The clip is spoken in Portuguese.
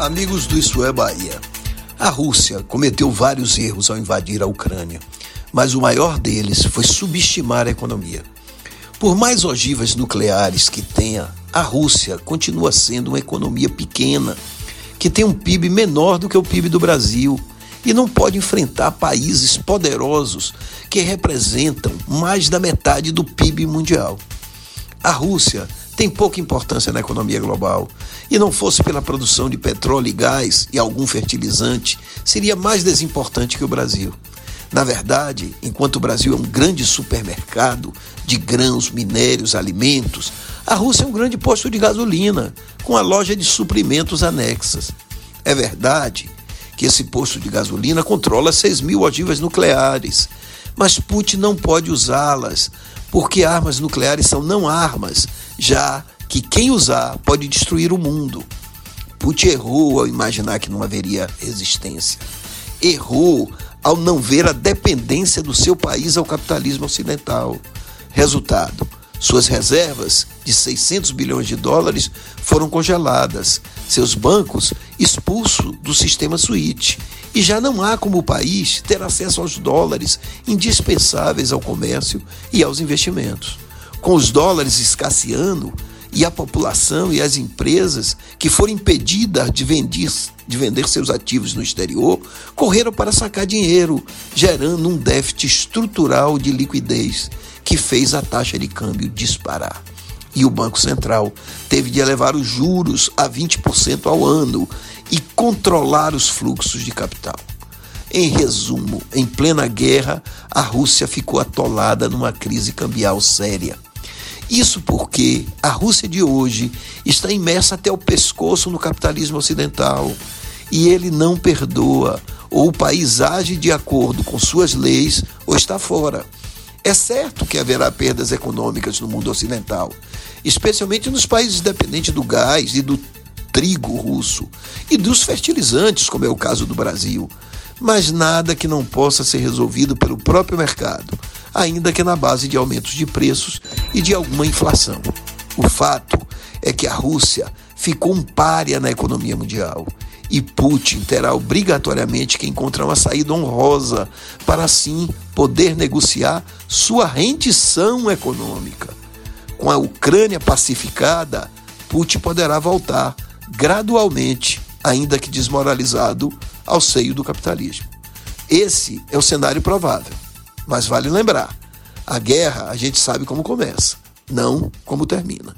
Amigos do Isso é Bahia. A Rússia cometeu vários erros ao invadir a Ucrânia, mas o maior deles foi subestimar a economia. Por mais ogivas nucleares que tenha, a Rússia continua sendo uma economia pequena, que tem um PIB menor do que o PIB do Brasil e não pode enfrentar países poderosos que representam mais da metade do PIB mundial. A Rússia tem pouca importância na economia global. E não fosse pela produção de petróleo e gás e algum fertilizante, seria mais desimportante que o Brasil. Na verdade, enquanto o Brasil é um grande supermercado de grãos, minérios, alimentos, a Rússia é um grande posto de gasolina, com a loja de suprimentos anexas. É verdade que esse posto de gasolina controla 6 mil ogivas nucleares, mas Putin não pode usá-las, porque armas nucleares são não armas, já que quem usar pode destruir o mundo. Putin errou ao imaginar que não haveria resistência. Errou ao não ver a dependência do seu país ao capitalismo ocidental. Resultado: suas reservas de 600 bilhões de dólares foram congeladas, seus bancos expulsos do sistema SWIFT. E já não há como o país ter acesso aos dólares indispensáveis ao comércio e aos investimentos com os dólares escasseando e a população e as empresas que foram impedidas de vender, de vender seus ativos no exterior correram para sacar dinheiro, gerando um déficit estrutural de liquidez que fez a taxa de câmbio disparar. E o Banco Central teve de elevar os juros a 20% ao ano e controlar os fluxos de capital. Em resumo, em plena guerra, a Rússia ficou atolada numa crise cambial séria isso porque a Rússia de hoje está imersa até o pescoço no capitalismo ocidental e ele não perdoa, ou o país age de acordo com suas leis ou está fora. É certo que haverá perdas econômicas no mundo ocidental, especialmente nos países dependentes do gás e do trigo russo e dos fertilizantes, como é o caso do Brasil, mas nada que não possa ser resolvido pelo próprio mercado ainda que na base de aumentos de preços e de alguma inflação. O fato é que a Rússia ficou um párea na economia mundial e Putin terá obrigatoriamente que encontrar uma saída honrosa para assim poder negociar sua rendição econômica. Com a Ucrânia pacificada, Putin poderá voltar gradualmente, ainda que desmoralizado, ao seio do capitalismo. Esse é o cenário provável. Mas vale lembrar: a guerra a gente sabe como começa, não como termina.